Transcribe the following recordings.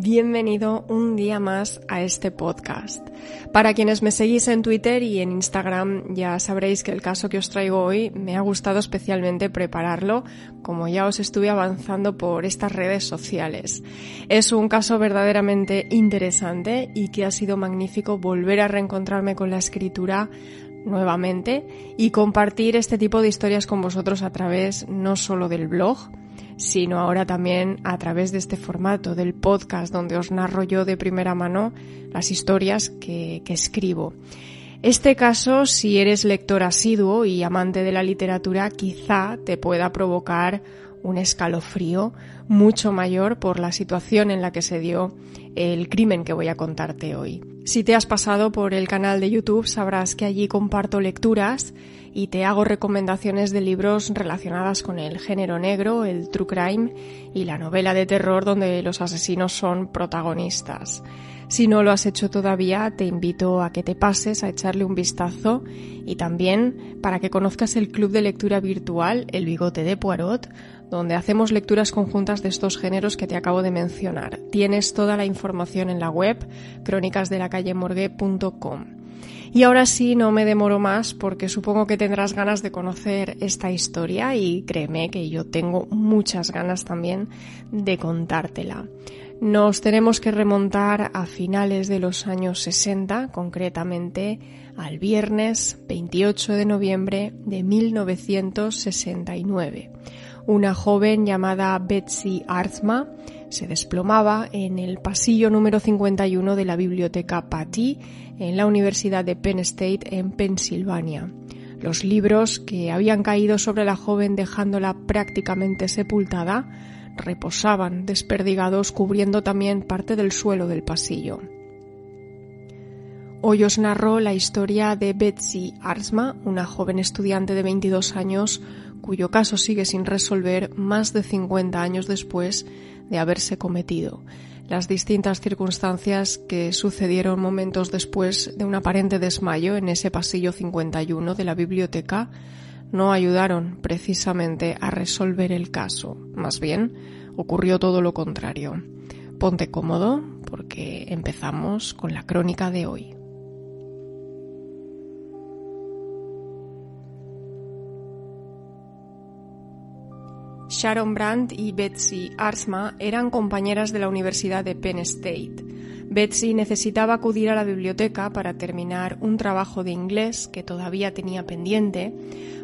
bienvenido un día más a este podcast. Para quienes me seguís en Twitter y en Instagram ya sabréis que el caso que os traigo hoy me ha gustado especialmente prepararlo, como ya os estuve avanzando por estas redes sociales. Es un caso verdaderamente interesante y que ha sido magnífico volver a reencontrarme con la escritura nuevamente y compartir este tipo de historias con vosotros a través no solo del blog, sino ahora también a través de este formato del podcast donde os narro yo de primera mano las historias que, que escribo. Este caso, si eres lector asiduo y amante de la literatura, quizá te pueda provocar un escalofrío mucho mayor por la situación en la que se dio el crimen que voy a contarte hoy. Si te has pasado por el canal de YouTube sabrás que allí comparto lecturas y te hago recomendaciones de libros relacionadas con el género negro, el true crime y la novela de terror donde los asesinos son protagonistas. Si no lo has hecho todavía, te invito a que te pases a echarle un vistazo y también para que conozcas el club de lectura virtual El Bigote de Poirot, donde hacemos lecturas conjuntas de estos géneros que te acabo de mencionar. Tienes toda la información en la web crónicasdelacallemorgue.com. Y ahora sí, no me demoro más porque supongo que tendrás ganas de conocer esta historia y créeme que yo tengo muchas ganas también de contártela. Nos tenemos que remontar a finales de los años 60, concretamente al viernes 28 de noviembre de 1969. Una joven llamada Betsy Artzma se desplomaba en el pasillo número 51 de la biblioteca Patty en la Universidad de Penn State en Pensilvania. Los libros que habían caído sobre la joven dejándola prácticamente sepultada reposaban desperdigados cubriendo también parte del suelo del pasillo. Hoy os narro la historia de Betsy Arsma, una joven estudiante de 22 años cuyo caso sigue sin resolver más de 50 años después de haberse cometido. Las distintas circunstancias que sucedieron momentos después de un aparente desmayo en ese pasillo 51 de la biblioteca no ayudaron precisamente a resolver el caso. Más bien, ocurrió todo lo contrario. Ponte cómodo porque empezamos con la crónica de hoy. Sharon Brandt y Betsy Arsma eran compañeras de la Universidad de Penn State. Betsy necesitaba acudir a la biblioteca para terminar un trabajo de inglés que todavía tenía pendiente,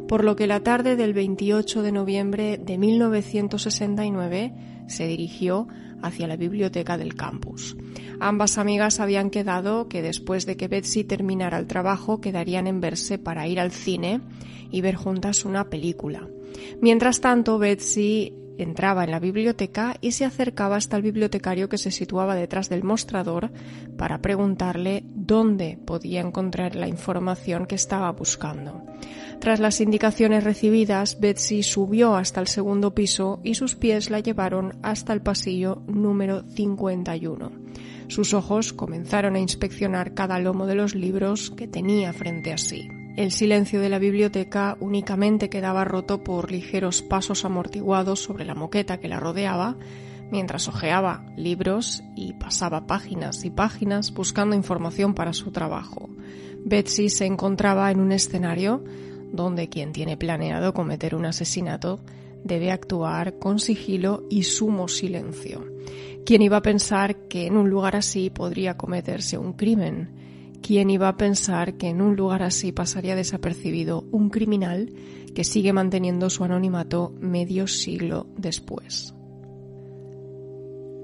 por lo que la tarde del 28 de noviembre de 1969 se dirigió hacia la biblioteca del campus. Ambas amigas habían quedado que después de que Betsy terminara el trabajo quedarían en verse para ir al cine y ver juntas una película. Mientras tanto, Betsy entraba en la biblioteca y se acercaba hasta el bibliotecario que se situaba detrás del mostrador para preguntarle dónde podía encontrar la información que estaba buscando. Tras las indicaciones recibidas, Betsy subió hasta el segundo piso y sus pies la llevaron hasta el pasillo número 51. Sus ojos comenzaron a inspeccionar cada lomo de los libros que tenía frente a sí. El silencio de la biblioteca únicamente quedaba roto por ligeros pasos amortiguados sobre la moqueta que la rodeaba, mientras hojeaba libros y pasaba páginas y páginas buscando información para su trabajo. Betsy se encontraba en un escenario donde quien tiene planeado cometer un asesinato debe actuar con sigilo y sumo silencio. ¿Quién iba a pensar que en un lugar así podría cometerse un crimen? ¿Quién iba a pensar que en un lugar así pasaría desapercibido un criminal que sigue manteniendo su anonimato medio siglo después?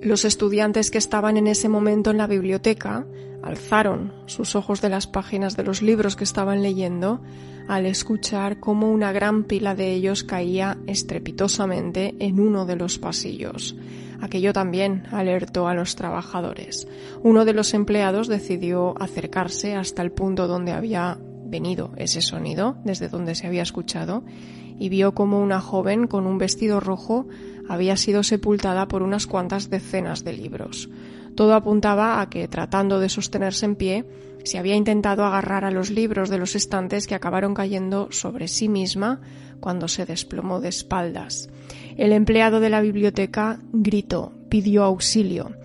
Los estudiantes que estaban en ese momento en la biblioteca alzaron sus ojos de las páginas de los libros que estaban leyendo al escuchar cómo una gran pila de ellos caía estrepitosamente en uno de los pasillos. Aquello también alertó a los trabajadores. Uno de los empleados decidió acercarse hasta el punto donde había venido ese sonido, desde donde se había escuchado, y vio como una joven con un vestido rojo había sido sepultada por unas cuantas decenas de libros. Todo apuntaba a que, tratando de sostenerse en pie, se había intentado agarrar a los libros de los estantes que acabaron cayendo sobre sí misma cuando se desplomó de espaldas. El empleado de la biblioteca gritó, pidió auxilio.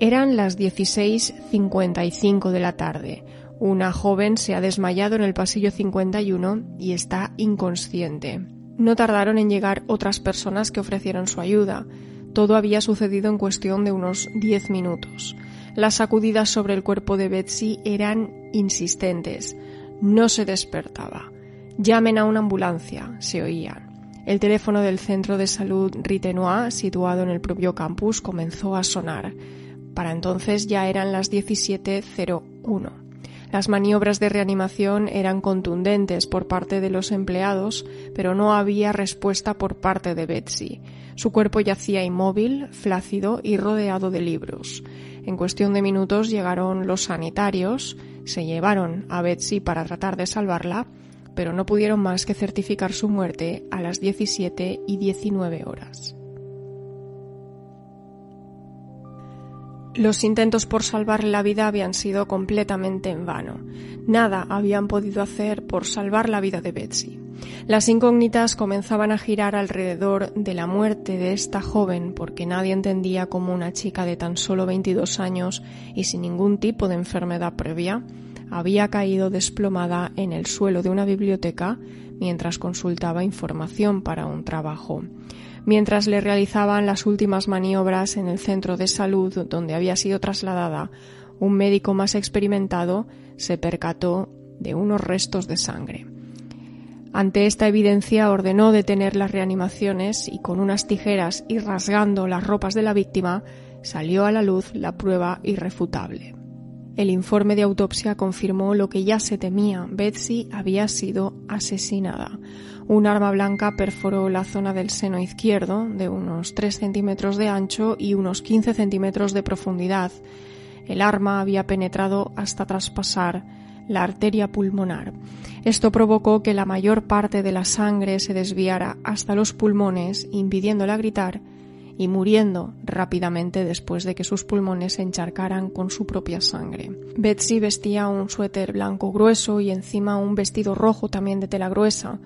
Eran las 16.55 de la tarde. Una joven se ha desmayado en el pasillo 51 y está inconsciente. No tardaron en llegar otras personas que ofrecieron su ayuda. Todo había sucedido en cuestión de unos diez minutos. Las sacudidas sobre el cuerpo de Betsy eran insistentes. No se despertaba. Llamen a una ambulancia, se oían. El teléfono del centro de salud Ritenois, situado en el propio campus, comenzó a sonar. Para entonces ya eran las 17.01. Las maniobras de reanimación eran contundentes por parte de los empleados, pero no había respuesta por parte de Betsy. Su cuerpo yacía inmóvil, flácido y rodeado de libros. En cuestión de minutos llegaron los sanitarios, se llevaron a Betsy para tratar de salvarla, pero no pudieron más que certificar su muerte a las 17 y 19 horas. Los intentos por salvarle la vida habían sido completamente en vano. Nada habían podido hacer por salvar la vida de Betsy. Las incógnitas comenzaban a girar alrededor de la muerte de esta joven porque nadie entendía cómo una chica de tan solo 22 años y sin ningún tipo de enfermedad previa había caído desplomada en el suelo de una biblioteca mientras consultaba información para un trabajo mientras le realizaban las últimas maniobras en el centro de salud donde había sido trasladada, un médico más experimentado se percató de unos restos de sangre. Ante esta evidencia ordenó detener las reanimaciones y con unas tijeras y rasgando las ropas de la víctima salió a la luz la prueba irrefutable. El informe de autopsia confirmó lo que ya se temía. Betsy había sido asesinada. Un arma blanca perforó la zona del seno izquierdo, de unos 3 centímetros de ancho y unos 15 centímetros de profundidad. El arma había penetrado hasta traspasar la arteria pulmonar. Esto provocó que la mayor parte de la sangre se desviara hasta los pulmones, impidiéndola gritar y muriendo rápidamente después de que sus pulmones se encharcaran con su propia sangre. Betsy vestía un suéter blanco grueso y encima un vestido rojo también de tela gruesa.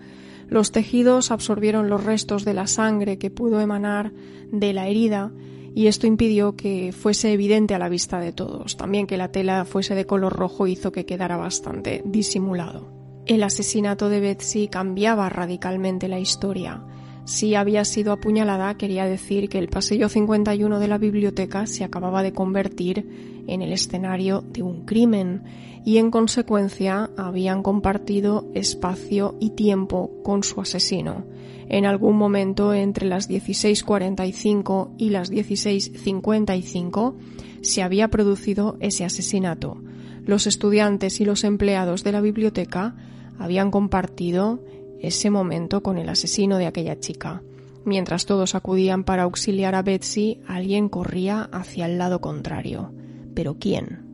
Los tejidos absorbieron los restos de la sangre que pudo emanar de la herida y esto impidió que fuese evidente a la vista de todos. También que la tela fuese de color rojo hizo que quedara bastante disimulado. El asesinato de Betsy cambiaba radicalmente la historia. Si había sido apuñalada, quería decir que el pasillo 51 de la biblioteca se acababa de convertir en el escenario de un crimen y en consecuencia habían compartido espacio y tiempo con su asesino. En algún momento entre las 16.45 y las 16.55 se había producido ese asesinato. Los estudiantes y los empleados de la biblioteca habían compartido ese momento con el asesino de aquella chica. Mientras todos acudían para auxiliar a Betsy, alguien corría hacia el lado contrario. ¿Pero quién?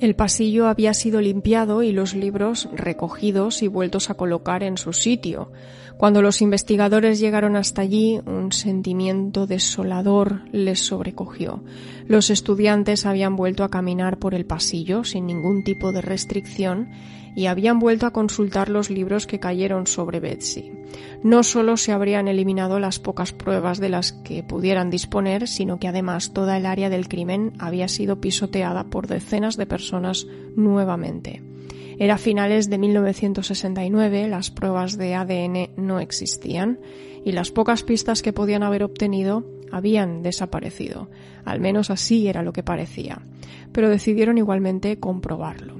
El pasillo había sido limpiado y los libros recogidos y vueltos a colocar en su sitio. Cuando los investigadores llegaron hasta allí, un sentimiento desolador les sobrecogió. Los estudiantes habían vuelto a caminar por el pasillo sin ningún tipo de restricción y habían vuelto a consultar los libros que cayeron sobre Betsy. No solo se habrían eliminado las pocas pruebas de las que pudieran disponer, sino que además toda el área del crimen había sido pisoteada por decenas de personas nuevamente. Era finales de 1969, las pruebas de ADN no existían y las pocas pistas que podían haber obtenido habían desaparecido. Al menos así era lo que parecía. Pero decidieron igualmente comprobarlo.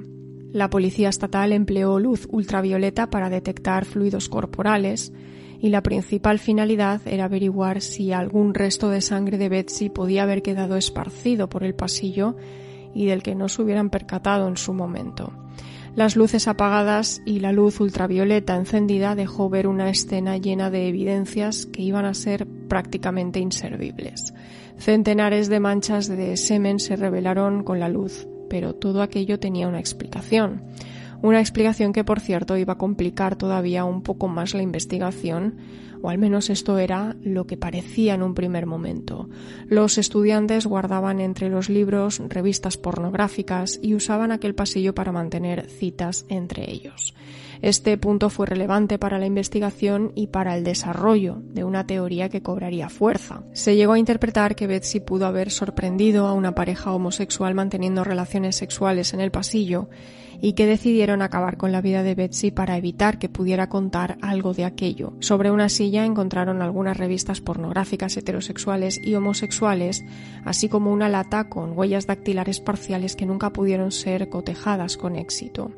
La policía estatal empleó luz ultravioleta para detectar fluidos corporales y la principal finalidad era averiguar si algún resto de sangre de Betsy podía haber quedado esparcido por el pasillo y del que no se hubieran percatado en su momento. Las luces apagadas y la luz ultravioleta encendida dejó ver una escena llena de evidencias que iban a ser prácticamente inservibles. Centenares de manchas de semen se revelaron con la luz, pero todo aquello tenía una explicación. Una explicación que, por cierto, iba a complicar todavía un poco más la investigación, o al menos esto era lo que parecía en un primer momento. Los estudiantes guardaban entre los libros revistas pornográficas y usaban aquel pasillo para mantener citas entre ellos. Este punto fue relevante para la investigación y para el desarrollo de una teoría que cobraría fuerza. Se llegó a interpretar que Betsy pudo haber sorprendido a una pareja homosexual manteniendo relaciones sexuales en el pasillo y que decidieron acabar con la vida de Betsy para evitar que pudiera contar algo de aquello. Sobre una silla encontraron algunas revistas pornográficas heterosexuales y homosexuales, así como una lata con huellas dactilares parciales que nunca pudieron ser cotejadas con éxito.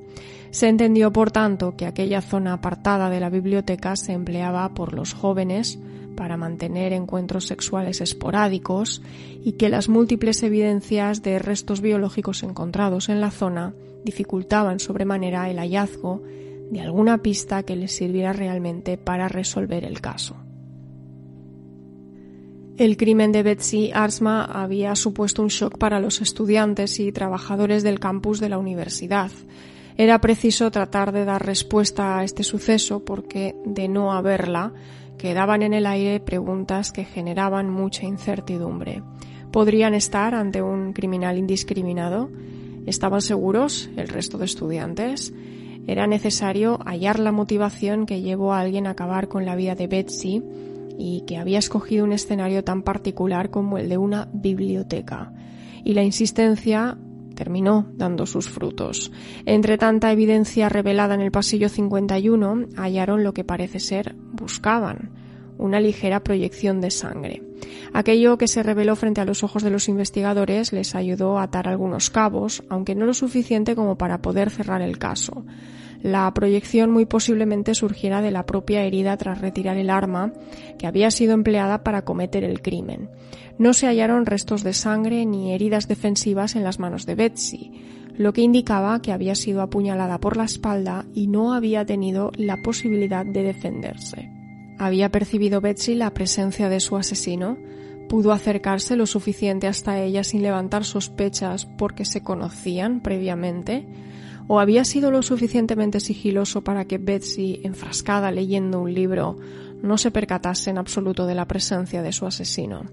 Se entendió, por tanto, que aquella zona apartada de la biblioteca se empleaba por los jóvenes para mantener encuentros sexuales esporádicos y que las múltiples evidencias de restos biológicos encontrados en la zona dificultaban sobremanera el hallazgo de alguna pista que les sirviera realmente para resolver el caso. El crimen de Betsy Arsma había supuesto un shock para los estudiantes y trabajadores del campus de la universidad. Era preciso tratar de dar respuesta a este suceso porque, de no haberla, quedaban en el aire preguntas que generaban mucha incertidumbre. ¿Podrían estar ante un criminal indiscriminado? ¿Estaban seguros el resto de estudiantes? Era necesario hallar la motivación que llevó a alguien a acabar con la vida de Betsy y que había escogido un escenario tan particular como el de una biblioteca. Y la insistencia terminó dando sus frutos. Entre tanta evidencia revelada en el pasillo 51, hallaron lo que parece ser buscaban, una ligera proyección de sangre. Aquello que se reveló frente a los ojos de los investigadores les ayudó a atar algunos cabos, aunque no lo suficiente como para poder cerrar el caso. La proyección muy posiblemente surgiera de la propia herida tras retirar el arma que había sido empleada para cometer el crimen. No se hallaron restos de sangre ni heridas defensivas en las manos de Betsy, lo que indicaba que había sido apuñalada por la espalda y no había tenido la posibilidad de defenderse. ¿Había percibido Betsy la presencia de su asesino? ¿Pudo acercarse lo suficiente hasta ella sin levantar sospechas porque se conocían previamente? ¿O había sido lo suficientemente sigiloso para que Betsy, enfrascada leyendo un libro, no se percatase en absoluto de la presencia de su asesino.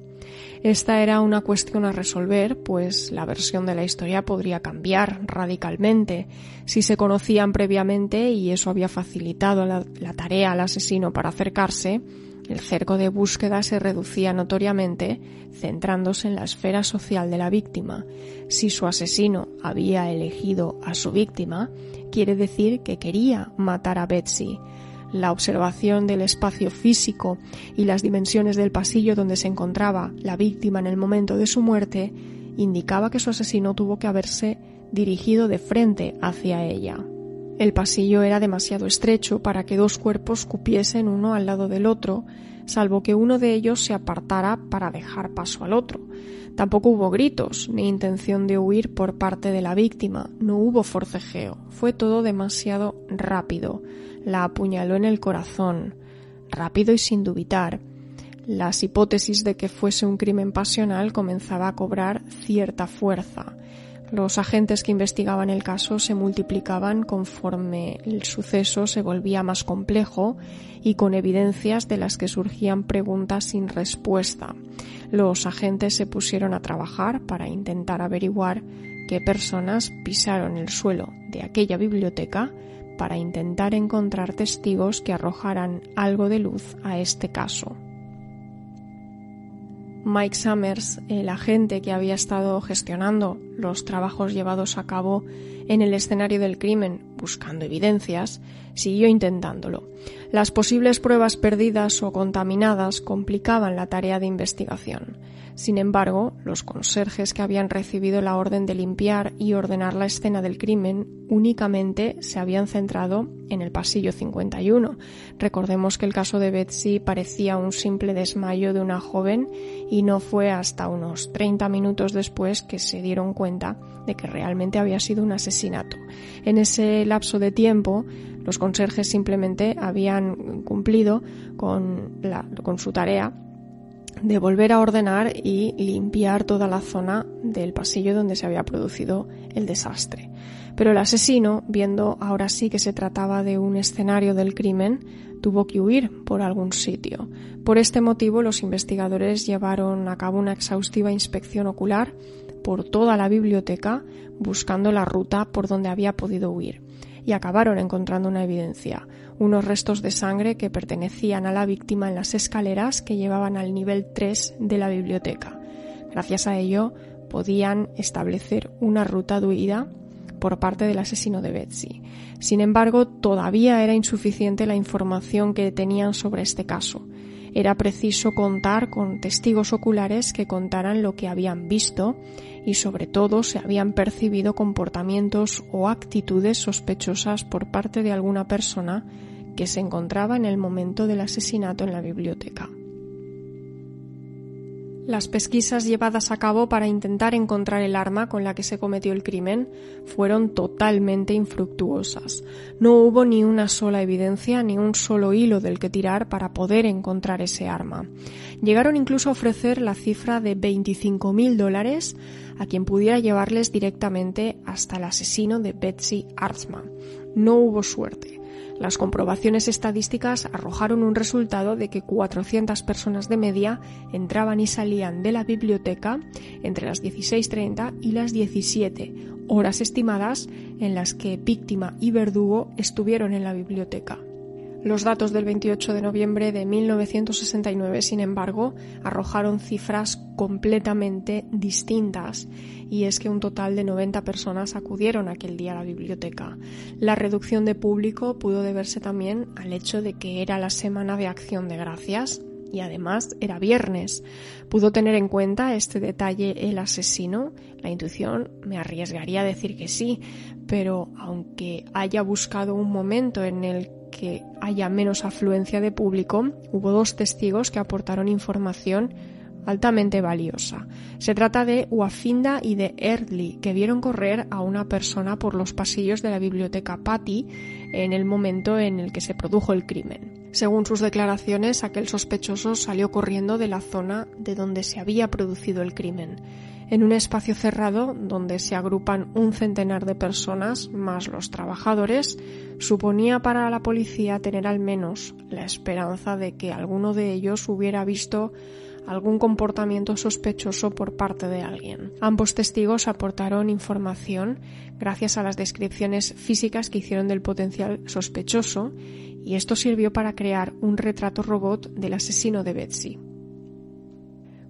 Esta era una cuestión a resolver, pues la versión de la historia podría cambiar radicalmente si se conocían previamente y eso había facilitado la, la tarea al asesino para acercarse. El cerco de búsqueda se reducía notoriamente, centrándose en la esfera social de la víctima. Si su asesino había elegido a su víctima, quiere decir que quería matar a Betsy la observación del espacio físico y las dimensiones del pasillo donde se encontraba la víctima en el momento de su muerte indicaba que su asesino tuvo que haberse dirigido de frente hacia ella. El pasillo era demasiado estrecho para que dos cuerpos cupiesen uno al lado del otro, salvo que uno de ellos se apartara para dejar paso al otro. Tampoco hubo gritos ni intención de huir por parte de la víctima, no hubo forcejeo, fue todo demasiado rápido la apuñaló en el corazón, rápido y sin dubitar. Las hipótesis de que fuese un crimen pasional comenzaba a cobrar cierta fuerza. Los agentes que investigaban el caso se multiplicaban conforme el suceso se volvía más complejo y con evidencias de las que surgían preguntas sin respuesta. Los agentes se pusieron a trabajar para intentar averiguar qué personas pisaron el suelo de aquella biblioteca para intentar encontrar testigos que arrojaran algo de luz a este caso. Mike Summers, el agente que había estado gestionando los trabajos llevados a cabo en el escenario del crimen buscando evidencias, siguió intentándolo. Las posibles pruebas perdidas o contaminadas complicaban la tarea de investigación. Sin embargo, los conserjes que habían recibido la orden de limpiar y ordenar la escena del crimen únicamente se habían centrado en el pasillo 51. Recordemos que el caso de Betsy parecía un simple desmayo de una joven y no fue hasta unos 30 minutos después que se dieron cuenta de que realmente había sido un asesinato. En ese lapso de tiempo, los conserjes simplemente habían cumplido con su tarea de volver a ordenar y limpiar toda la zona del pasillo donde se había producido el desastre. Pero el asesino, viendo ahora sí que se trataba de un escenario del crimen, tuvo que huir por algún sitio. Por este motivo, los investigadores llevaron a cabo una exhaustiva inspección ocular por toda la biblioteca buscando la ruta por donde había podido huir y acabaron encontrando una evidencia, unos restos de sangre que pertenecían a la víctima en las escaleras que llevaban al nivel 3 de la biblioteca. Gracias a ello podían establecer una ruta de huida por parte del asesino de Betsy. Sin embargo, todavía era insuficiente la información que tenían sobre este caso. Era preciso contar con testigos oculares que contaran lo que habían visto y sobre todo se habían percibido comportamientos o actitudes sospechosas por parte de alguna persona que se encontraba en el momento del asesinato en la biblioteca. Las pesquisas llevadas a cabo para intentar encontrar el arma con la que se cometió el crimen fueron totalmente infructuosas. No hubo ni una sola evidencia ni un solo hilo del que tirar para poder encontrar ese arma. Llegaron incluso a ofrecer la cifra de 25.000 dólares a quien pudiera llevarles directamente hasta el asesino de Betsy Artsma. No hubo suerte. Las comprobaciones estadísticas arrojaron un resultado de que 400 personas de media entraban y salían de la biblioteca entre las 16.30 y las 17, horas estimadas en las que víctima y verdugo estuvieron en la biblioteca. Los datos del 28 de noviembre de 1969, sin embargo, arrojaron cifras completamente distintas y es que un total de 90 personas acudieron aquel día a la biblioteca. La reducción de público pudo deberse también al hecho de que era la semana de acción de gracias y además era viernes. ¿Pudo tener en cuenta este detalle el asesino? La intuición me arriesgaría a decir que sí, pero aunque haya buscado un momento en el que haya menos afluencia de público, hubo dos testigos que aportaron información altamente valiosa. Se trata de Wafinda y de Erdly, que vieron correr a una persona por los pasillos de la biblioteca Patty en el momento en el que se produjo el crimen. Según sus declaraciones, aquel sospechoso salió corriendo de la zona de donde se había producido el crimen en un espacio cerrado donde se agrupan un centenar de personas más los trabajadores, suponía para la policía tener al menos la esperanza de que alguno de ellos hubiera visto algún comportamiento sospechoso por parte de alguien. Ambos testigos aportaron información gracias a las descripciones físicas que hicieron del potencial sospechoso y esto sirvió para crear un retrato robot del asesino de Betsy.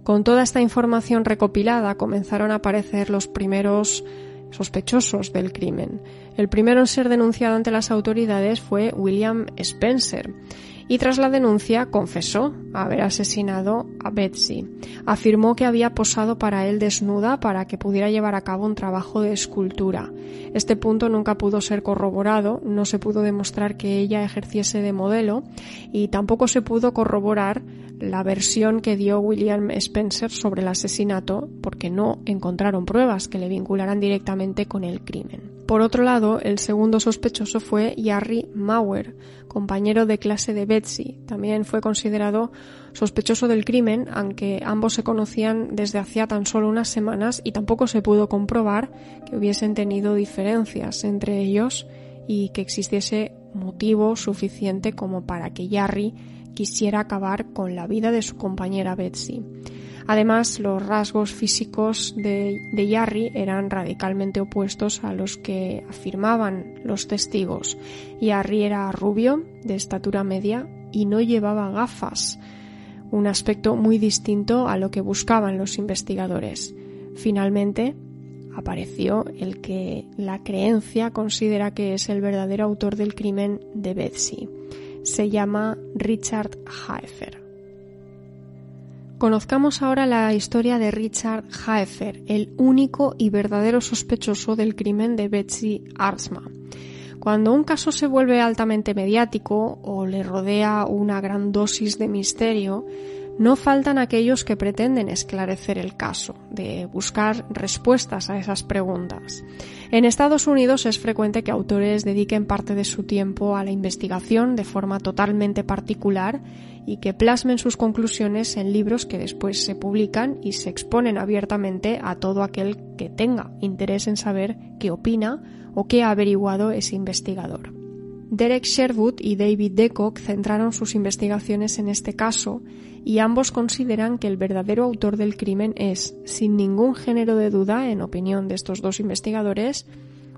Con toda esta información recopilada comenzaron a aparecer los primeros sospechosos del crimen. El primero en ser denunciado ante las autoridades fue William Spencer y tras la denuncia confesó haber asesinado a Betsy. Afirmó que había posado para él desnuda para que pudiera llevar a cabo un trabajo de escultura. Este punto nunca pudo ser corroborado, no se pudo demostrar que ella ejerciese de modelo y tampoco se pudo corroborar la versión que dio William Spencer sobre el asesinato porque no encontraron pruebas que le vincularan directamente con el crimen. Por otro lado, el segundo sospechoso fue Yarry Mauer, compañero de clase de Betsy. También fue considerado sospechoso del crimen, aunque ambos se conocían desde hacía tan solo unas semanas y tampoco se pudo comprobar que hubiesen tenido diferencias entre ellos y que existiese motivo suficiente como para que Yarry quisiera acabar con la vida de su compañera Betsy. Además, los rasgos físicos de, de Yarry eran radicalmente opuestos a los que afirmaban los testigos. Yarry era rubio, de estatura media, y no llevaba gafas, un aspecto muy distinto a lo que buscaban los investigadores. Finalmente, apareció el que la creencia considera que es el verdadero autor del crimen de Betsy se llama Richard Haefer. Conozcamos ahora la historia de Richard Haefer, el único y verdadero sospechoso del crimen de Betsy Arsma. Cuando un caso se vuelve altamente mediático o le rodea una gran dosis de misterio, no faltan aquellos que pretenden esclarecer el caso, de buscar respuestas a esas preguntas. En Estados Unidos es frecuente que autores dediquen parte de su tiempo a la investigación de forma totalmente particular y que plasmen sus conclusiones en libros que después se publican y se exponen abiertamente a todo aquel que tenga interés en saber qué opina o qué ha averiguado ese investigador. Derek Sherwood y David Decock centraron sus investigaciones en este caso y ambos consideran que el verdadero autor del crimen es, sin ningún género de duda, en opinión de estos dos investigadores,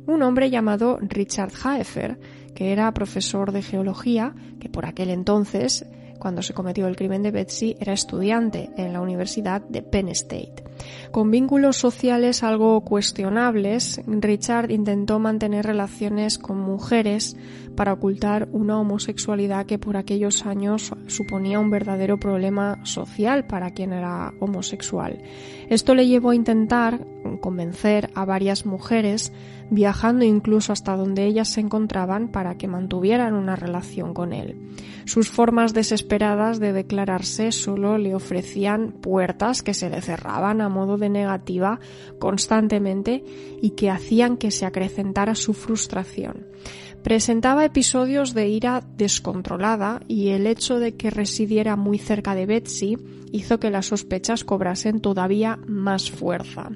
un hombre llamado Richard Haefer, que era profesor de geología, que por aquel entonces cuando se cometió el crimen de Betsy, era estudiante en la Universidad de Penn State. Con vínculos sociales algo cuestionables, Richard intentó mantener relaciones con mujeres para ocultar una homosexualidad que por aquellos años suponía un verdadero problema social para quien era homosexual. Esto le llevó a intentar convencer a varias mujeres, viajando incluso hasta donde ellas se encontraban para que mantuvieran una relación con él. Sus formas desesperadas de declararse solo le ofrecían puertas que se le cerraban a modo de negativa constantemente y que hacían que se acrecentara su frustración. Presentaba episodios de ira descontrolada y el hecho de que residiera muy cerca de Betsy hizo que las sospechas cobrasen todavía más fuerza.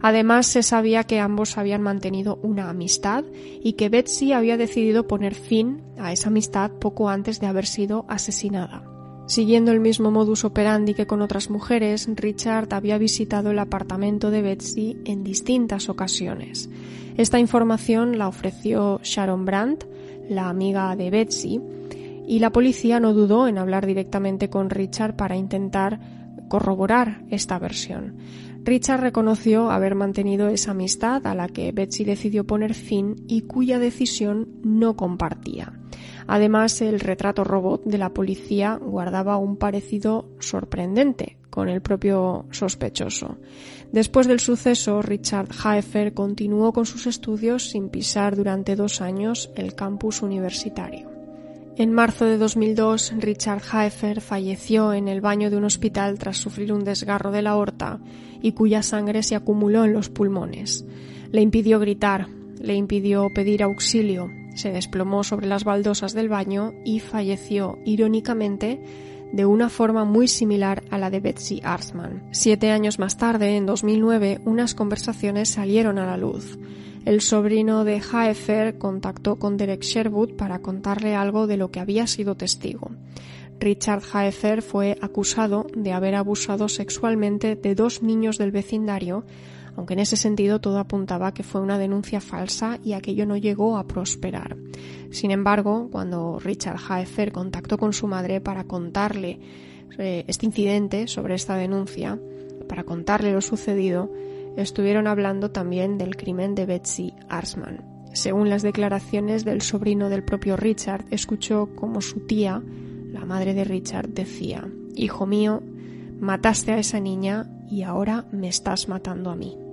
Además, se sabía que ambos habían mantenido una amistad y que Betsy había decidido poner fin a esa amistad poco antes de haber sido asesinada. Siguiendo el mismo modus operandi que con otras mujeres, Richard había visitado el apartamento de Betsy en distintas ocasiones. Esta información la ofreció Sharon Brandt, la amiga de Betsy, y la policía no dudó en hablar directamente con Richard para intentar corroborar esta versión. Richard reconoció haber mantenido esa amistad a la que Betsy decidió poner fin y cuya decisión no compartía. Además, el retrato robot de la policía guardaba un parecido sorprendente con el propio sospechoso. Después del suceso, Richard Haefer continuó con sus estudios sin pisar durante dos años el campus universitario. En marzo de 2002, Richard Haefer falleció en el baño de un hospital tras sufrir un desgarro de la aorta y cuya sangre se acumuló en los pulmones. Le impidió gritar, le impidió pedir auxilio se desplomó sobre las baldosas del baño y falleció, irónicamente, de una forma muy similar a la de Betsy Arsman. Siete años más tarde, en 2009, unas conversaciones salieron a la luz. El sobrino de Haefer contactó con Derek Sherwood para contarle algo de lo que había sido testigo. Richard Haefer fue acusado de haber abusado sexualmente de dos niños del vecindario aunque en ese sentido todo apuntaba que fue una denuncia falsa y aquello no llegó a prosperar. Sin embargo, cuando Richard Haefer contactó con su madre para contarle eh, este incidente sobre esta denuncia, para contarle lo sucedido, estuvieron hablando también del crimen de Betsy Arsman. Según las declaraciones del sobrino del propio Richard, escuchó como su tía, la madre de Richard, decía, Hijo mío, mataste a esa niña y ahora me estás matando a mí.